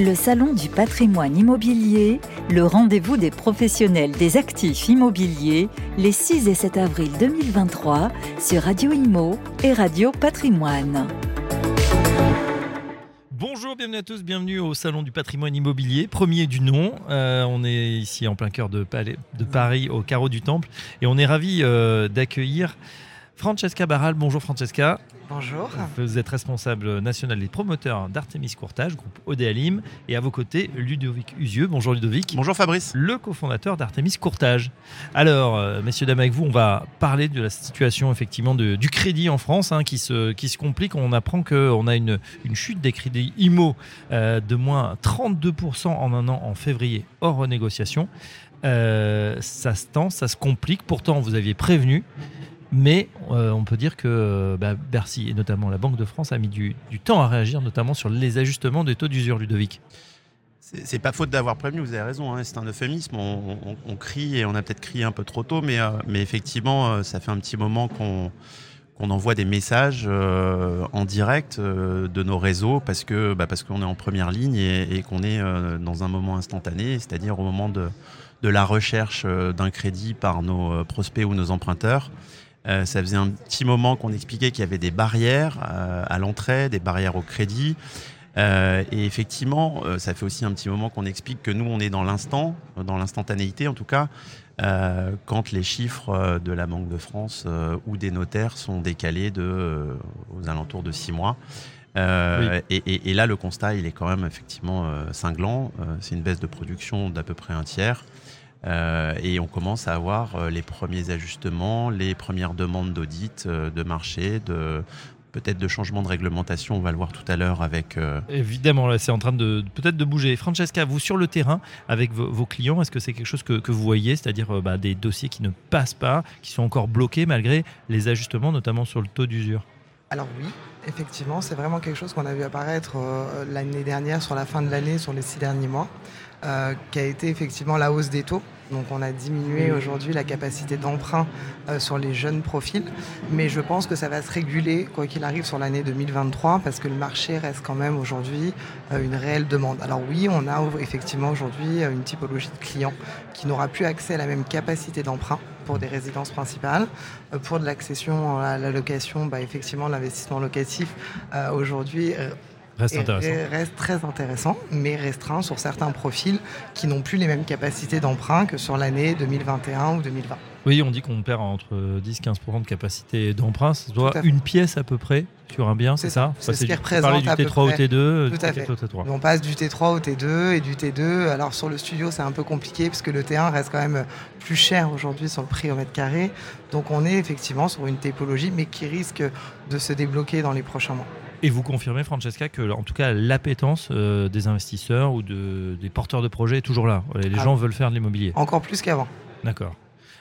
Le Salon du patrimoine immobilier, le rendez-vous des professionnels des actifs immobiliers, les 6 et 7 avril 2023 sur Radio Imo et Radio Patrimoine. Bonjour, bienvenue à tous, bienvenue au Salon du patrimoine immobilier, premier du nom. Euh, on est ici en plein cœur de, Paris, au carreau du Temple, et on est ravi euh, d'accueillir Francesca Barral. Bonjour Francesca. Bonjour. Vous êtes responsable national et promoteur d'Artemis Courtage, groupe Odéalim, et à vos côtés, Ludovic Usieux. Bonjour Ludovic. Bonjour Fabrice. Le cofondateur d'Artemis Courtage. Alors, euh, messieurs, dames, avec vous, on va parler de la situation effectivement du crédit en France hein, qui, se, qui se complique. On apprend qu'on a une, une, chute des crédits IMO euh, de moins 32% en un an en février, hors renégociation. Euh, ça se tend, ça se complique. Pourtant, vous aviez prévenu. Mais euh, on peut dire que euh, bah, Bercy et notamment la Banque de France a mis du, temps à réagir, notamment sur les ajustements des taux d'usure, Ludovic. C'est pas faute d'avoir prévenu, vous avez raison, hein, c'est un euphémisme. On, crie et on a peut-être crié un peu trop tôt, mais, euh, effectivement, ça fait un petit moment qu'on envoie des messages en direct de nos réseaux parce bah, qu'on est en première ligne et, qu'on est dans un moment instantané, c'est-à-dire au moment de la recherche d'un crédit par nos prospects ou nos emprunteurs. Euh, ça faisait un petit moment qu'on expliquait qu'il y avait des barrières euh, à l'entrée, des barrières au crédit. Euh, et effectivement, ça fait aussi un petit moment qu'on explique que nous, on est dans l'instant, dans l'instantanéité en tout cas, quand les chiffres de la Banque de France ou des notaires sont décalés de, aux alentours de six mois. et, là, le constat, il est quand même effectivement cinglant. c'est une baisse de production d'à peu près un tiers. Euh, et on commence à avoir euh, les premiers ajustements, les premières demandes d'audit, euh, de marché, de peut-être de changement de réglementation. On va le voir tout à l'heure avec. Évidemment, là, c'est en train de peut-être de bouger. Francesca, vous sur le terrain avec vos, clients, est-ce que c'est quelque chose que, que vous voyez, c'est-à-dire bah, des dossiers qui ne passent pas, qui sont encore bloqués malgré les ajustements, notamment sur le taux d'usure? Alors oui, effectivement, c'est vraiment quelque chose qu'on a vu apparaître l'année dernière, sur la fin de l'année, sur les six derniers mois. Euh, qui a été effectivement la hausse des taux. Donc on a diminué aujourd'hui la capacité d'emprunt euh, sur les jeunes profils, mais je pense que ça va se réguler quoi qu'il arrive sur l'année 2023 parce que le marché reste quand même aujourd'hui euh, une réelle demande. Alors oui, on a effectivement aujourd'hui une typologie de clients qui n'aura plus accès à la même capacité d'emprunt pour des résidences principales. pour de l'accession à la location, bah, effectivement l'investissement locatif aujourd'hui Reste, très intéressant, mais restreint sur certains profils qui n'ont plus les mêmes capacités d'emprunt que sur l'année 2021 ou 2020. Oui, on dit qu'on perd entre 10-15% de capacité d'emprunt. Ça doit une pièce à peu près sur un bien, c'est ça C'est ce qui représente du T3 au T2. Tout à fait. On passe du T3 au T2 et du T2. Alors sur le studio, c'est un peu compliqué parce que le T1 reste quand même plus cher aujourd'hui sur le prix au mètre carré. Donc on est effectivement sur une typologie, mais qui risque de se débloquer dans les prochains mois. Et vous confirmez, Francesca, que en tout cas l'appétence euh, des investisseurs ou de, des porteurs de projets est toujours là. Les ah gens veulent faire de l'immobilier. Encore plus qu'avant. D'accord.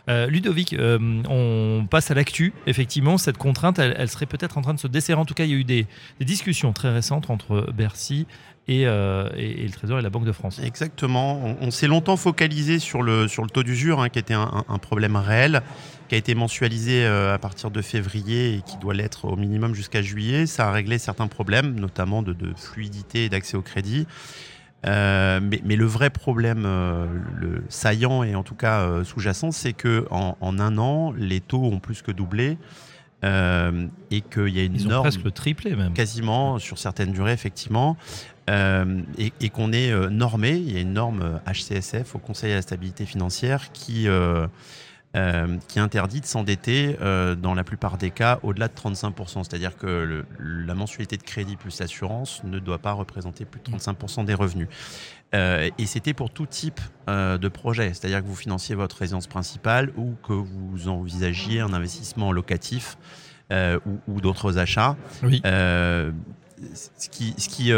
Euh, Ludovic, euh, on passe à l'actu. Effectivement, cette contrainte, elle, serait peut-être en train de se desserrer. En tout cas, il y a eu des, discussions très récentes entre Bercy et, le Trésor et la Banque de France. Exactement. On, s'est longtemps focalisé sur le, sur le taux d'usure, hein, qui était un, un, problème réel qui a été mensualisé euh, à partir de février et qui doit l'être au minimum jusqu'à juillet. Ça a réglé certains problèmes, notamment de, fluidité et d'accès au crédit. Euh, mais, le vrai problème, euh, le saillant et en tout cas sous-jacent, c'est que en, un an, les taux ont plus que doublé. et qu'il y a une Ils norme. presque triplé même. Quasiment, sur certaines durées, effectivement. Et, et qu'on est normé. Il y a une norme HCSF au Conseil à la stabilité financière qui euh, qui interdit de s'endetter euh, dans la plupart des cas au-delà de 35%. C'est-à-dire que la mensualité de crédit plus l'assurance ne doit pas représenter plus de 35% des revenus. Euh, et c'était pour tout type de projet, c'est-à-dire que vous financiez votre résidence principale ou que vous envisagiez un investissement locatif ou, d'autres achats. Ce qui, ce qui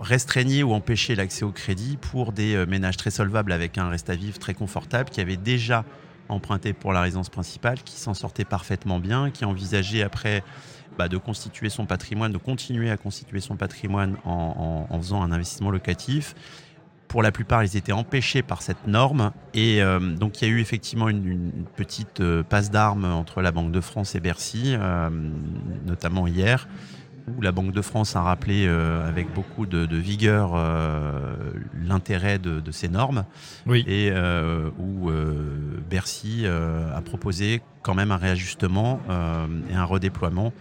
restreignait ou empêchait l'accès au crédit pour des ménages très solvables avec un reste à vivre très confortable qui avaient déjà emprunté pour la résidence principale, qui s'en sortait parfaitement bien, qui envisageait après bah, de constituer son patrimoine, de continuer à constituer son patrimoine en, faisant un investissement locatif. Pour la plupart, ils étaient empêchés par cette norme. Et euh, donc, il y a eu effectivement une, petite euh, passe d'armes entre la Banque de France et Bercy, euh, notamment hier, la Banque de France a rappelé euh, avec beaucoup de, vigueur euh, l'intérêt de, ces normes oui. et euh, où Bercy a proposé quand même un réajustement et un redéploiement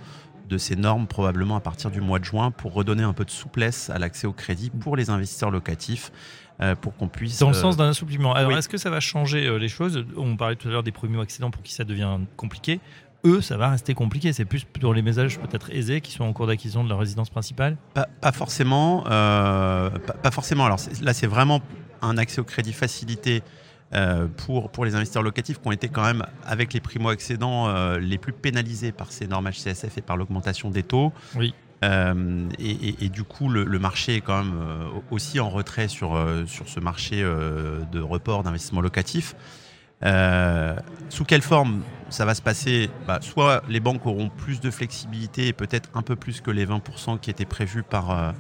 de ces normes probablement à partir du mois de juin pour redonner un peu de souplesse à l'accès au crédit pour les investisseurs locatifs pour qu'on puisse... Dans le sens d'un assouplissement. Alors est-ce que ça va changer les choses? On parlait tout à l'heure des premiers accidents pour qui ça devient compliqué eux, ça va rester compliqué. C'est plus pour les ménages peut-être aisés qui sont en cours d'acquisition de leur résidence principale Pas, forcément. Euh, pas, forcément. Alors là, c'est vraiment un accès au crédit facilité euh, pour, pour les investisseurs locatifs qui ont été quand même, avec les primo-accédants, euh, les plus pénalisés par ces normes HCSF et par l'augmentation des taux. Oui. et, du coup, le, marché est quand même aussi en retrait sur, sur ce marché de report d'investissement locatif. Euh, sous quelle forme ça va se passer? Bah, Soit les banques auront plus de flexibilité et peut-être un peu plus que les 20% qui étaient prévus par, euh,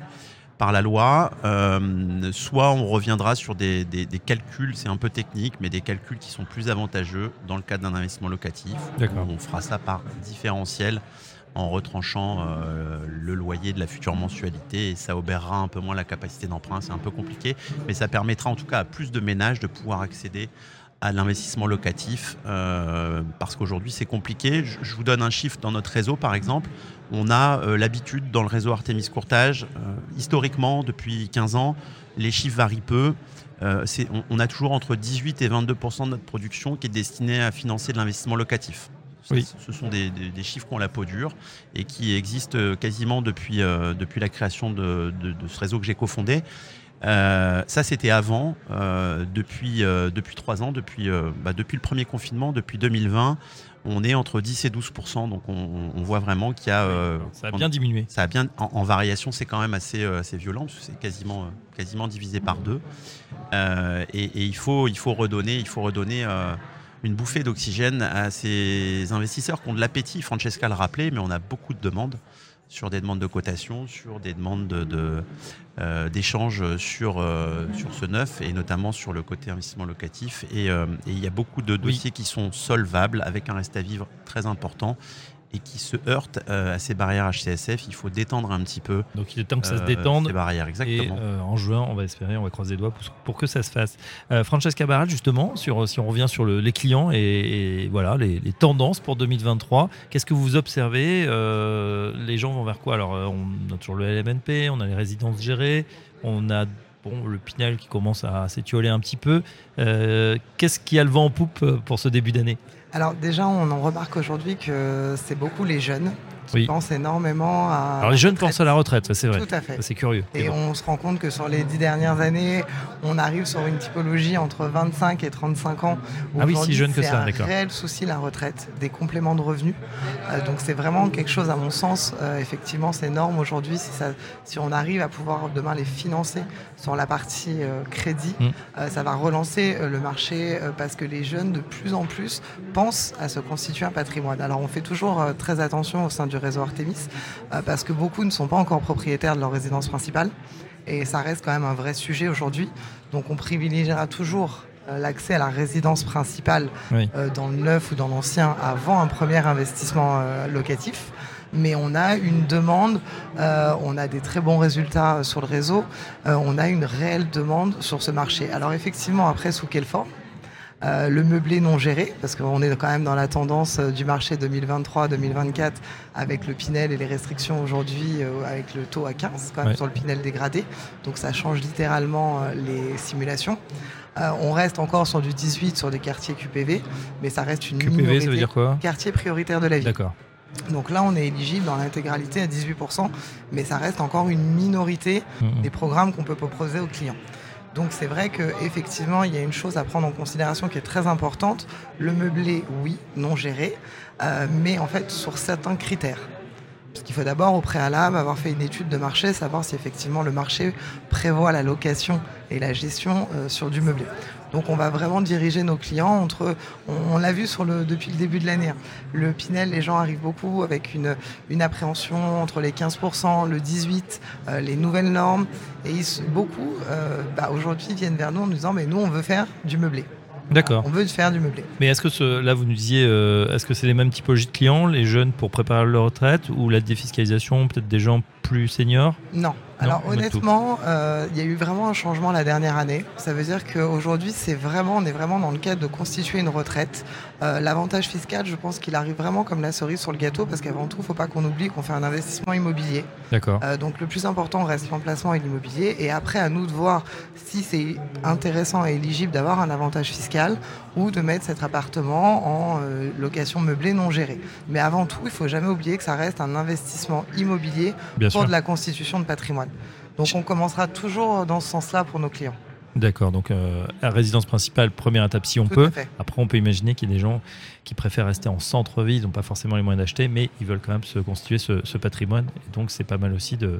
par la loi, euh, soit on reviendra sur des, des, calculs, c'est un peu technique, mais des calculs qui sont plus avantageux dans le cadre d'un investissement locatif. On fera ça par différentiel en retranchant le loyer de la future mensualité et ça obérera un peu moins la capacité d'emprunt, c'est un peu compliqué, mais ça permettra en tout cas à plus de ménages de pouvoir accéder à l'investissement locatif euh, parce qu'aujourd'hui c'est compliqué. Je, vous donne un chiffre dans notre réseau par exemple. On a euh, l'habitude dans le réseau Artemis Courtage, euh, historiquement depuis 15 ans, les chiffres varient peu. On, a toujours entre 18 et 22% de notre production qui est destinée à financer de l'investissement locatif. Oui. Ce sont des, chiffres qui ont la peau dure et qui existent quasiment depuis, depuis la création de, de, ce réseau que j'ai cofondé. Euh, ça, c'était avant, euh, depuis, euh, depuis trois ans, depuis, bah, depuis le premier confinement, depuis 2020. On est entre 10 et 12% donc on, voit vraiment qu'il y a. ça a bien diminué. Ça a bien, en, variation, c'est quand même assez, assez violent, parce que c'est quasiment, quasiment divisé par deux. Et, et, il, faut, il faut redonner, il faut redonner une bouffée d'oxygène à ces investisseurs qui ont de l'appétit. Francesca le rappelait, mais on a beaucoup de demandes sur des demandes de cotation, sur des demandes d'échanges de, de, euh, sur, euh, sur ce neuf et notamment sur le côté investissement locatif. Et, euh, et il y a beaucoup de dossiers qui sont solvables avec un reste à vivre très important et qui se heurtent euh, à ces barrières HCSF. Il faut détendre un petit peu. Donc il est temps que ça se euh, détende. Ces barrières, exactement. Et euh, en juin, on va espérer, on va croiser les doigts pour, que ça se fasse. Francesca Barral, justement, sur, si on revient sur les clients et, voilà les, tendances pour 2023, qu'est-ce que vous observez Les gens vont vers quoi? Alors on a toujours le LMNP, on a les résidences gérées, on a bon, le Pinel qui commence à s'étioler un petit peu. Qu'est-ce qui a le vent en poupe pour ce début d'année? Alors déjà, on en remarque aujourd'hui que c'est beaucoup les jeunes qui pensent énormément à. Alors les jeunes pensent à la retraite, c'est vrai. Tout à fait. C'est curieux. Et on se rend compte que sur les dix dernières années, on arrive sur une typologie entre 25 et 35 ans. Ah oui, si jeune que ça, d'accord. C'est un réel souci la retraite, des compléments de revenus. Euh, donc c'est vraiment quelque chose, à mon sens, euh, effectivement, c'est énorme aujourd'hui si, si on arrive à pouvoir demain les financer sur la partie euh, crédit, mm. ça va relancer le marché parce que les jeunes de plus en plus pensent à se constituer un patrimoine. Alors on fait toujours très attention au sein du réseau Artemis, euh, parce que beaucoup ne sont pas encore propriétaires de leur résidence principale. Et ça reste quand même un vrai sujet aujourd'hui. Donc on privilégiera toujours euh, l'accès à la résidence principale euh, dans le neuf ou dans l'ancien avant un premier investissement locatif. Mais on a une demande, on a des très bons résultats sur le réseau, on a une réelle demande sur ce marché. Alors effectivement, après, sous quelle forme? Euh, le meublé non géré, parce qu'on est quand même dans la tendance euh, du marché 2023-2024 avec le Pinel et les restrictions aujourd'hui euh, avec le taux à 15 quand même sur le Pinel dégradé. Donc ça change littéralement les simulations. on reste encore sur du 18 sur des quartiers QPV, mais ça reste une QPV, minorité. ça veut dire quoi? Quartier prioritaire de la ville. D'accord. Donc là, on est éligible dans l'intégralité à 18%, mais ça reste encore une minorité mmh. des programmes qu'on peut proposer aux clients. Donc c'est vrai qu'effectivement, il y a une chose à prendre en considération qui est très importante. Le meublé, oui, non géré, euh, mais en fait sur certains critères. Parce qu'il faut d'abord, au préalable, avoir fait une étude de marché, savoir si effectivement le marché prévoit la location et la gestion euh, sur du meublé. Donc on va vraiment diriger nos clients entre, on, l'a vu depuis le début de l'année, hein. le Pinel, les gens arrivent beaucoup avec une, appréhension entre les 15%, le 18%, euh, les nouvelles normes, et beaucoup euh, bah, aujourd'hui viennent vers nous en nous disant mais nous on veut faire du meublé. D'accord. On veut faire du meublé. Mais est-ce que ce, là, vous nous disiez, euh, est-ce que c'est les mêmes typologies de clients, les jeunes pour préparer leur retraite ou la défiscalisation, peut-être des gens plus seniors? Non. Alors honnêtement, euh, il y a eu vraiment un changement la dernière année. Ça veut dire qu'aujourd'hui, c'est vraiment, on est vraiment dans le cadre de constituer une retraite. Euh, l'avantage fiscal, je pense qu'il arrive vraiment comme la cerise sur le gâteau parce qu'avant tout, il ne faut pas qu'on oublie qu'on fait un investissement immobilier. D'accord. Euh, donc le plus important reste l'emplacement et l'immobilier. Et après, à nous de voir si c'est intéressant et éligible d'avoir un avantage fiscal ou de mettre cet appartement en location meublée non gérée. Mais avant tout, il ne faut jamais oublier que ça reste un investissement immobilier pour de la constitution de patrimoine. Donc on commencera toujours dans ce sens-là pour nos clients. D'accord, donc euh, résidence principale, première étape si on peut. Après, on peut imaginer qu'il y a des gens qui préfèrent rester en centre-ville, ils n'ont pas forcément les moyens d'acheter, mais ils veulent quand même se constituer ce, patrimoine. Et donc, c'est pas mal aussi de,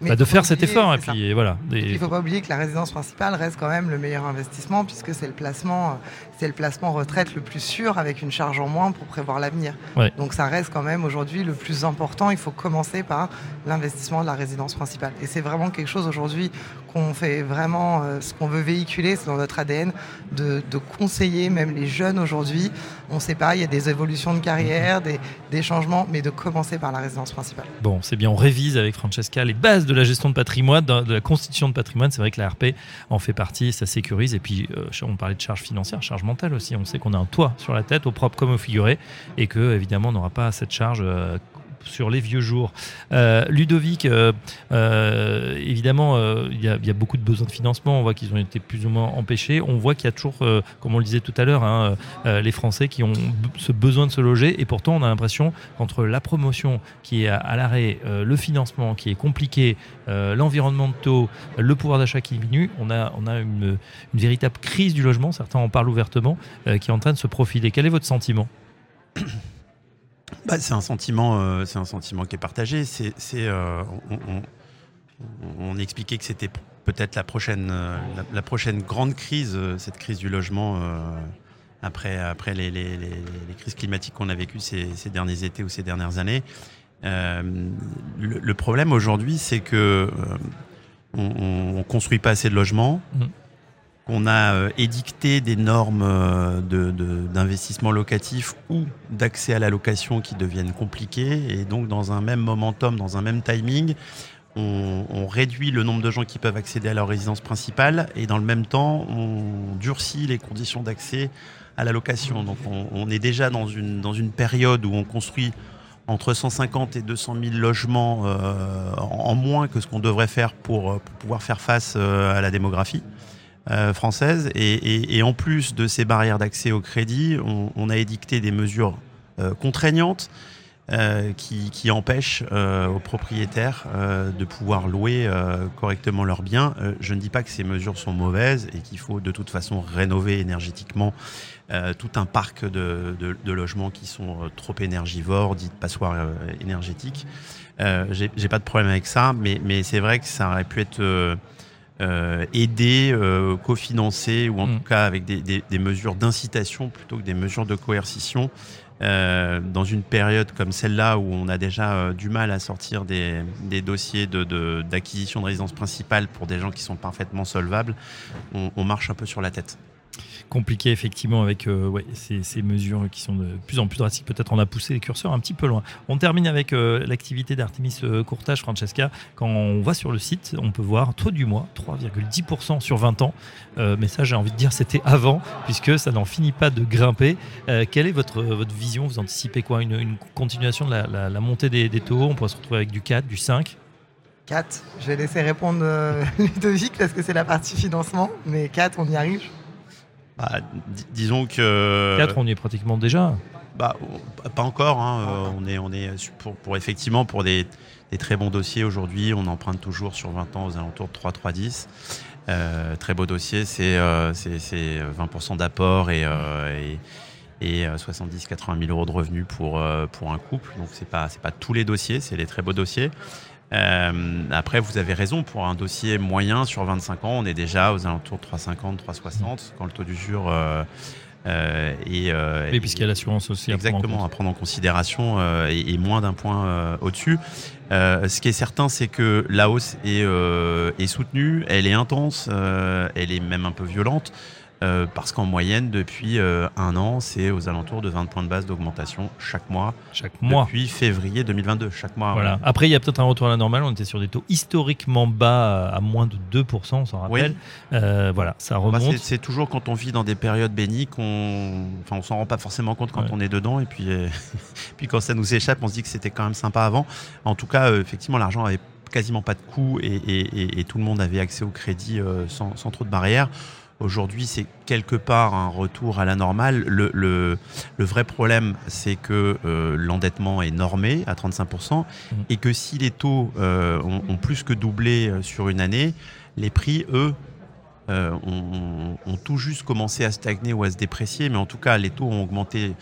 bah, de faire cet effort. Et puis, voilà, Il ne faut pas oublier que la résidence principale reste quand même le meilleur investissement, puisque c'est le placement, c'est le placement retraite le plus sûr, avec une charge en moins pour prévoir l'avenir. Donc, ça reste quand même aujourd'hui le plus important. Il faut commencer par l'investissement de la résidence principale. Et c'est vraiment quelque chose aujourd'hui qu'on fait vraiment, euh, ce qu'on veut véhiculer, c'est dans notre ADN, de, conseiller même les jeunes aujourd'hui. On ne sait pas, il y a des évolutions de carrière, des, des, changements, mais de commencer par la résidence principale. Bon, c'est bien, on révise avec Francesca les bases de la gestion de patrimoine, de la constitution de patrimoine. C'est vrai que la RP en fait partie, ça sécurise. Et puis, euh, on parlait de charges financières, charges mentales aussi. On sait qu'on a un toit sur la tête, au propre comme au figuré, et que évidemment, on n'aura pas cette charge euh, sur les vieux jours. Euh, Ludovic, euh, euh, évidemment, il y, a beaucoup de besoins de financement. On voit qu'ils ont été plus ou moins empêchés. On voit qu'il y a toujours, comme on le disait tout à l'heure, hein, les Français qui ont ce besoin de se loger. Et pourtant, on a l'impression qu'entre la promotion qui est à, l'arrêt, le financement qui est compliqué, l'environnement de taux, le pouvoir d'achat qui diminue, on a, une, véritable crise du logement. Certains en parlent ouvertement, qui est en train de se profiler. Quel est votre sentiment? Bah, c'est un sentiment, euh, c'est un sentiment qui est partagé. Euh, on, expliquait que c'était peut-être la prochaine, euh, la, prochaine grande crise, cette crise du logement après, après les, crises climatiques qu'on a vécues ces, derniers étés ou ces dernières années. Le, problème aujourd'hui, c'est que on, construit pas assez de logements. Mmh. On a euh, édicté des normes euh, d'investissement locatif ou d'accès à la location qui deviennent compliquées. Et donc, dans un même momentum, dans un même timing, on, réduit le nombre de gens qui peuvent accéder à leur résidence principale et dans le même temps, on durcit les conditions d'accès à la location. Donc, on, est déjà dans une, période où on construit entre 150 et 200 000 logements euh, en moins que ce qu'on devrait faire pour, pouvoir faire face à la démographie. Euh, française. Et, en plus de ces barrières d'accès au crédit, on, a édicté des mesures euh, contraignantes euh, qui, empêchent aux propriétaires de pouvoir louer correctement leurs biens. je ne dis pas que ces mesures sont mauvaises et qu'il faut de toute façon rénover énergétiquement tout un parc de, logements qui sont trop énergivores, dites passoires énergétiques. J'ai pas de problème avec ça, mais, mais c'est vrai que ça aurait pu être euh, aider, euh, cofinancer ou en mm. tout cas avec des, mesures d'incitation plutôt que des mesures de coercition. Euh, dans une période comme celle-là où on a déjà du mal à sortir des, dossiers d'acquisition de, résidence principale pour des gens qui sont parfaitement solvables, on marche un peu sur la tête compliqué effectivement avec euh, ces, mesures qui sont de plus en plus drastiques. Peut-être on a poussé les curseurs un petit peu loin. On termine avec euh, l'activité d'Artemis euh, Courtage, Francesca. Quand on va sur le site, on peut voir taux du mois, 3,10% sur 20 ans. mais ça, j'ai envie de dire, c'était avant, puisque ça n'en finit pas de grimper. quelle est votre, votre vision? Vous anticipez quoi? Une, continuation de la, montée des, des, taux? On pourrait se retrouver avec du 4, du 5 4. Je vais laisser répondre Ludovic parce que c'est la partie financement, mais 4, on y arrive. Bah, disons que. 4, on y est pratiquement déjà. Bah, pas encore. Hein. Euh, on est, on est pour, effectivement pour des, très bons dossiers aujourd'hui. On emprunte toujours sur 20 ans aux alentours de 3, 3, 10. très beau dossier, c'est 20% euh, d'apport et, euh, et, 70-80 000 euros de revenus pour, pour un couple. Donc, ce n'est pas, pas tous les dossiers, c'est les très beaux dossiers. Euh, après, vous avez raison, pour un dossier moyen sur 25 ans, on est déjà aux alentours de 3,50, 3,60 quand le taux d'usure euh, euh, et, euh, puisqu'il y a l'assurance aussi. Exactement, à prendre en, considération euh, et, moins d'un point au-dessus. ce qui est certain, c'est que la hausse est, est soutenue, elle est intense, elle est même un peu violente. Euh, parce qu'en moyenne, depuis euh, un an, c'est aux alentours de 20 points de base d'augmentation chaque mois. Chaque mois. Depuis février 2022, chaque mois. Voilà. Après, il y a peut-être un retour à la normale. On était sur des taux historiquement bas, à moins de 2%, on s'en rappelle. Euh, voilà, ça Bah, remonte. c'est- c'est toujours quand on vit dans des périodes bénies qu'on enfin, on s'en rend pas forcément compte quand Ouais. on est dedans. Et puis, euh, puis quand ça nous échappe, on se dit que c'était quand même sympa avant. En tout cas, euh, effectivement, l'argent avait quasiment pas de coût et, et- et- et tout le monde avait accès au crédit euh, sans, sans trop de barrières. Aujourd'hui, c'est quelque part un retour à la normale. Le, le- le vrai problème, c'est que euh, l'endettement est normé à 35% et que si les taux euh, ont, ont plus que doublé euh, sur une année, les prix, eux, euh, ont, ont tout juste commencé à stagner ou à se déprécier, mais en tout cas, les taux ont augmenté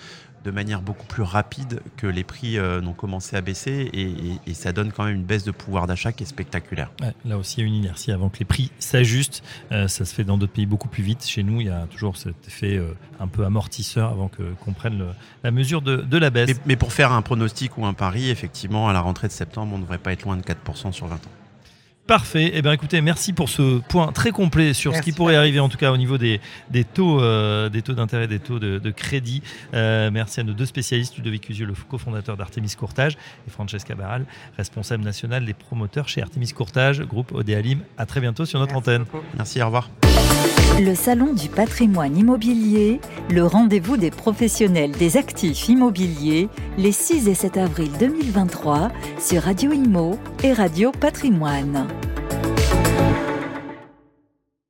de manière beaucoup plus rapide que les prix euh, n'ont commencé à baisser et, et- et ça donne quand même une baisse de pouvoir d'achat qui est spectaculaire. Ouais, là aussi, il y a une inertie avant que les prix s'ajustent. Euh, ça se fait dans d'autres pays beaucoup plus vite. Chez nous, il y a toujours cet effet euh, un peu amortisseur avant que- qu'on prenne le- la mesure de, de la baisse. Mais, mais pour faire un pronostic ou un pari, effectivement, à la rentrée de septembre, on ne devrait pas être loin de 4% sur 20 ans. Parfait. Eh bien, écoutez, merci pour ce point très complet sur ce qui pourrait arriver, en tout cas au niveau des, des taux, euh, des taux d'intérêt, des taux de, de crédit. Euh, merci à nos deux spécialistes, Ludovic Cusieux, le cofondateur d'Artemis Courtage, et Francesca Barral, responsable national des promoteurs chez Artemis Courtage, groupe Odéalim. À très bientôt sur notre Merci antenne. beaucoup. Merci, au revoir. Le Salon du patrimoine immobilier, le rendez-vous des professionnels des actifs immobiliers, les 6 et 7 avril 2023 sur Radio Imo et Radio Patrimoine. Thank you.